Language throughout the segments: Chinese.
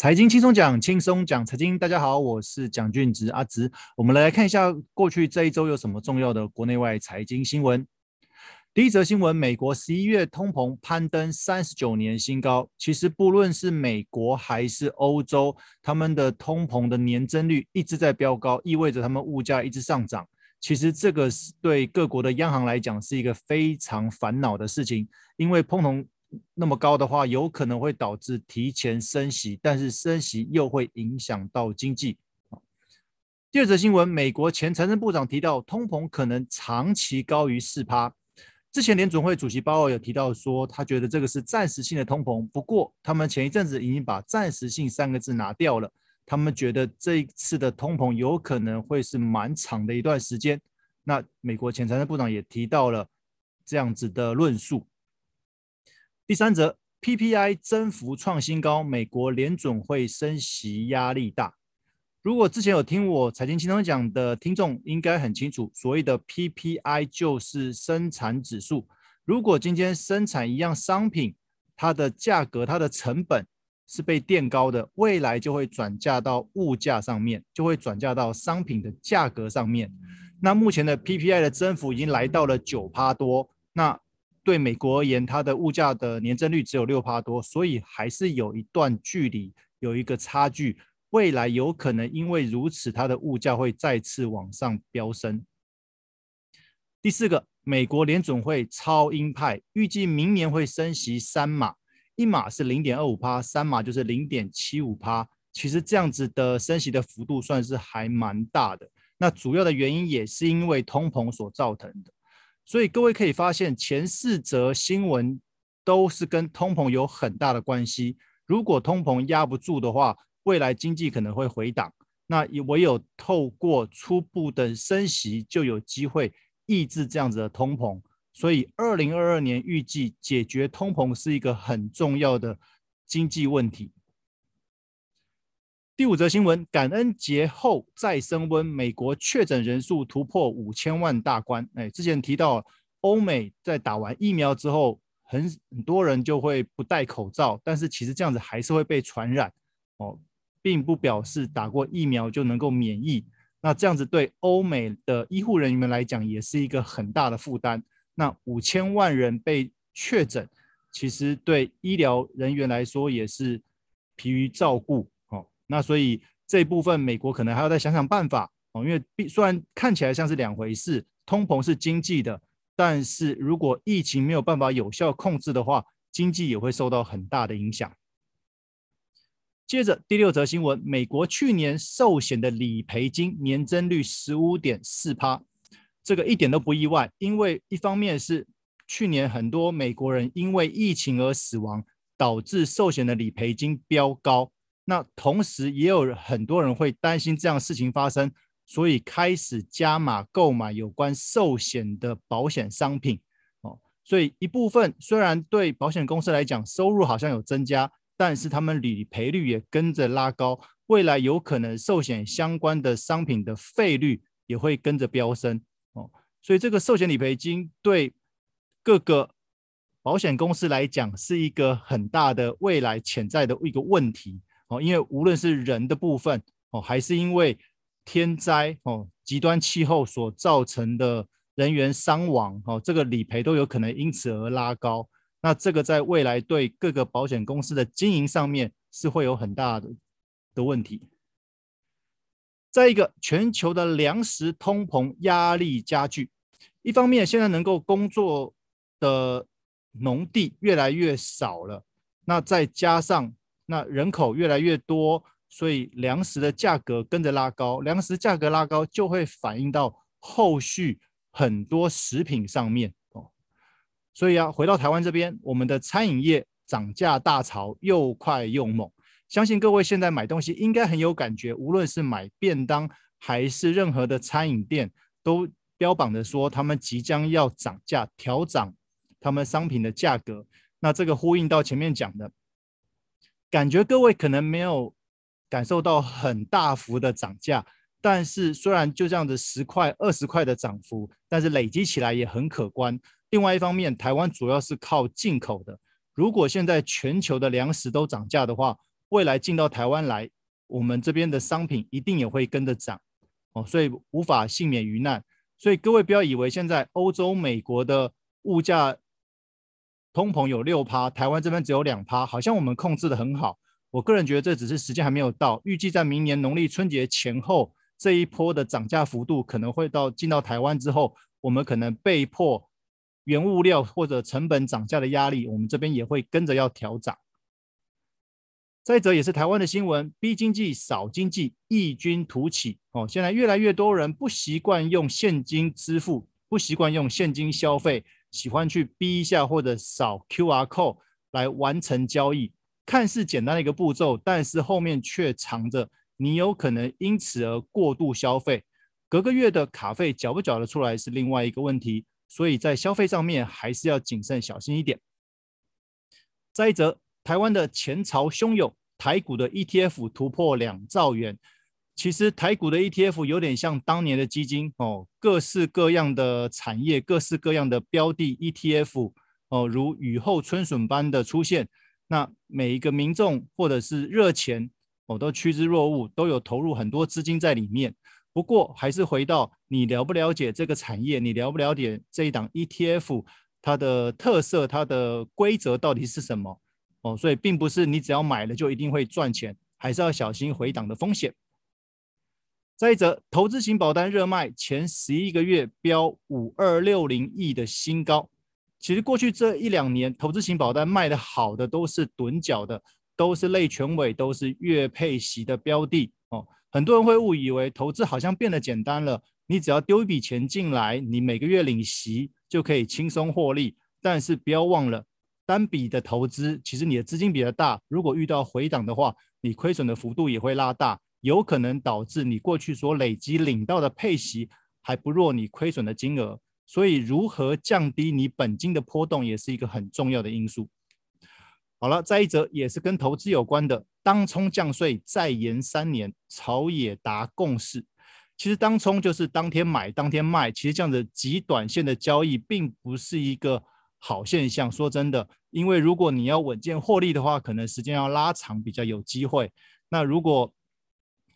财经轻松讲，轻松讲财经。大家好，我是蒋俊植阿植。我们来看一下过去这一周有什么重要的国内外财经新闻。第一则新闻：美国十一月通膨攀登三十九年新高。其实不论是美国还是欧洲，他们的通膨的年增率一直在飙高，意味着他们物价一直上涨。其实这个是对各国的央行来讲是一个非常烦恼的事情，因为通膨。那么高的话，有可能会导致提前升息，但是升息又会影响到经济。第二则新闻，美国前财政部长提到，通膨可能长期高于四趴。之前联准会主席鲍尔有提到说，他觉得这个是暂时性的通膨。不过，他们前一阵子已经把“暂时性”三个字拿掉了。他们觉得这一次的通膨有可能会是蛮长的一段时间。那美国前财政部长也提到了这样子的论述。第三则，PPI 增幅创新高，美国联准会升息压力大。如果之前有听我财经轻松讲的听众，应该很清楚，所谓的 PPI 就是生产指数。如果今天生产一样商品，它的价格、它的成本是被垫高的，未来就会转嫁到物价上面，就会转嫁到商品的价格上面。那目前的 PPI 的增幅已经来到了九趴多，那。对美国而言，它的物价的年增率只有六趴多，所以还是有一段距离，有一个差距。未来有可能因为如此，它的物价会再次往上飙升。第四个，美国联准会超鹰派，预计明年会升息三码，一码是零点二五趴，三码就是零点七五趴。其实这样子的升息的幅度算是还蛮大的。那主要的原因也是因为通膨所造成的。所以各位可以发现，前四则新闻都是跟通膨有很大的关系。如果通膨压不住的话，未来经济可能会回档。那唯有透过初步的升息，就有机会抑制这样子的通膨。所以，二零二二年预计解决通膨是一个很重要的经济问题。第五则新闻，感恩节后再升温，美国确诊人数突破五千万大关。哎，之前提到欧美在打完疫苗之后，很很多人就会不戴口罩，但是其实这样子还是会被传染哦，并不表示打过疫苗就能够免疫。那这样子对欧美的医护人员来讲也是一个很大的负担。那五千万人被确诊，其实对医疗人员来说也是疲于照顾。那所以这一部分美国可能还要再想想办法哦，因为虽然看起来像是两回事，通膨是经济的，但是如果疫情没有办法有效控制的话，经济也会受到很大的影响。接着第六则新闻，美国去年寿险的理赔金年增率十五点四趴，这个一点都不意外，因为一方面是去年很多美国人因为疫情而死亡，导致寿险的理赔金飙高。那同时也有很多人会担心这样的事情发生，所以开始加码购买有关寿险的保险商品哦。所以一部分虽然对保险公司来讲收入好像有增加，但是他们理赔率也跟着拉高，未来有可能寿险相关的商品的费率也会跟着飙升哦。所以这个寿险理赔金对各个保险公司来讲是一个很大的未来潜在的一个问题。哦，因为无论是人的部分哦，还是因为天灾哦、极端气候所造成的人员伤亡哦，这个理赔都有可能因此而拉高。那这个在未来对各个保险公司的经营上面是会有很大的的问题。再一个，全球的粮食通膨压力加剧，一方面现在能够工作的农地越来越少了，那再加上。那人口越来越多，所以粮食的价格跟着拉高，粮食价格拉高就会反映到后续很多食品上面哦。所以啊，回到台湾这边，我们的餐饮业涨价大潮又快又猛，相信各位现在买东西应该很有感觉，无论是买便当还是任何的餐饮店，都标榜着说他们即将要涨价，调涨他们商品的价格。那这个呼应到前面讲的。感觉各位可能没有感受到很大幅的涨价，但是虽然就这样子十块、二十块的涨幅，但是累积起来也很可观。另外一方面，台湾主要是靠进口的，如果现在全球的粮食都涨价的话，未来进到台湾来，我们这边的商品一定也会跟着涨哦，所以无法幸免于难。所以各位不要以为现在欧洲、美国的物价通膨有六趴，台湾这边只有两趴，好像我们控制得很好。我个人觉得这只是时间还没有到，预计在明年农历春节前后，这一波的涨价幅度可能会到进到台湾之后，我们可能被迫原物料或者成本涨价的压力，我们这边也会跟着要调涨。再者也是台湾的新闻，B 经济、扫经济异军突起哦。现在越来越多人不习惯用现金支付，不习惯用现金消费，喜欢去逼一下或者扫 QR code 来完成交易。看似简单的一个步骤，但是后面却藏着你有可能因此而过度消费。隔个月的卡费缴不缴得出来是另外一个问题，所以在消费上面还是要谨慎小心一点。再者。台湾的钱潮汹涌，台股的 ETF 突破两兆元。其实台股的 ETF 有点像当年的基金哦，各式各样的产业，各式各样的标的 ETF 哦，如雨后春笋般的出现。那每一个民众或者是热钱哦，都趋之若鹜，都有投入很多资金在里面。不过还是回到你了不了解这个产业，你了不了解这一档 ETF 它的特色，它的规则到底是什么？哦，所以并不是你只要买了就一定会赚钱，还是要小心回档的风险。再者，投资型保单热卖，前十一个月飙五二六零亿的新高。其实过去这一两年，投资型保单卖得好的都是趸缴的，都是类权委，都是月配息的标的。哦，很多人会误以为投资好像变得简单了，你只要丢一笔钱进来，你每个月领息就可以轻松获利。但是不要忘了。单笔的投资，其实你的资金比较大，如果遇到回档的话，你亏损的幅度也会拉大，有可能导致你过去所累积领到的配息还不若你亏损的金额。所以，如何降低你本金的波动，也是一个很重要的因素。好了，再一则也是跟投资有关的，当冲降税再延三年，朝野达共识。其实当冲就是当天买当天卖，其实这样子极短线的交易，并不是一个。好现象，说真的，因为如果你要稳健获利的话，可能时间要拉长，比较有机会。那如果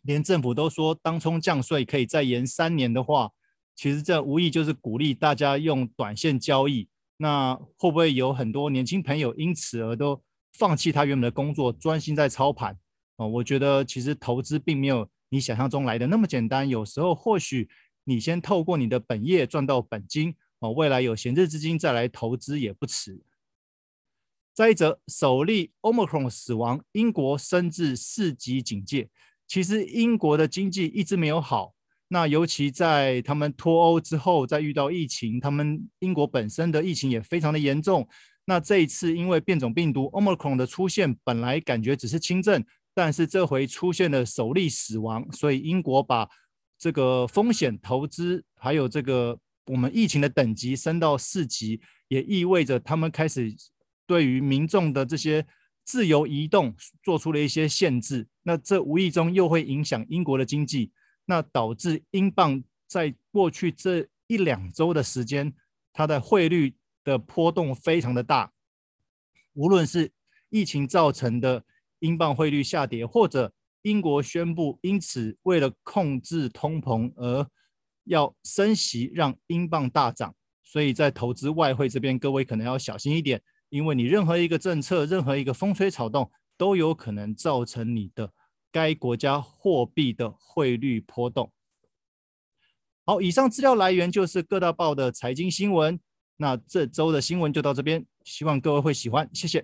连政府都说当冲降税可以再延三年的话，其实这无疑就是鼓励大家用短线交易。那会不会有很多年轻朋友因此而都放弃他原本的工作，专心在操盘？哦，我觉得其实投资并没有你想象中来的那么简单。有时候或许你先透过你的本业赚到本金。哦，未来有闲置资金再来投资也不迟。再一则，首例 Omicron 死亡，英国升至四级警戒。其实英国的经济一直没有好，那尤其在他们脱欧之后，再遇到疫情，他们英国本身的疫情也非常的严重。那这一次因为变种病毒 Omicron 的出现，本来感觉只是轻症，但是这回出现了首例死亡，所以英国把这个风险投资还有这个。我们疫情的等级升到四级，也意味着他们开始对于民众的这些自由移动做出了一些限制。那这无意中又会影响英国的经济，那导致英镑在过去这一两周的时间，它的汇率的波动非常的大。无论是疫情造成的英镑汇率下跌，或者英国宣布因此为了控制通膨而要升息，让英镑大涨，所以在投资外汇这边，各位可能要小心一点，因为你任何一个政策，任何一个风吹草动，都有可能造成你的该国家货币的汇率波动。好，以上资料来源就是各大报的财经新闻。那这周的新闻就到这边，希望各位会喜欢，谢谢。